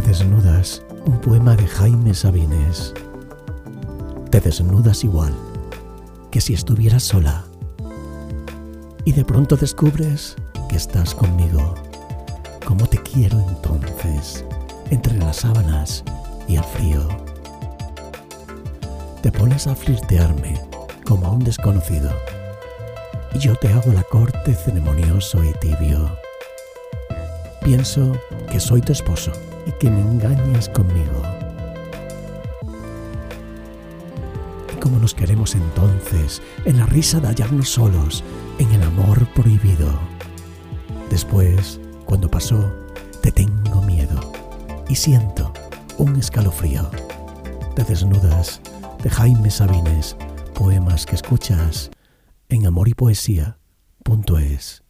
Te desnudas, un poema de Jaime Sabines. Te desnudas igual que si estuvieras sola. Y de pronto descubres que estás conmigo. Como te quiero entonces, entre las sábanas y el frío. Te pones a flirtearme como a un desconocido. Y yo te hago la corte ceremonioso y tibio. Pienso que soy tu esposo y que me engañas conmigo. Y como nos queremos entonces, en la risa de hallarnos solos, en el amor prohibido. Después, cuando pasó, te tengo miedo y siento un escalofrío. Te desnudas de Jaime Sabines, poemas que escuchas en amor y poesía.es.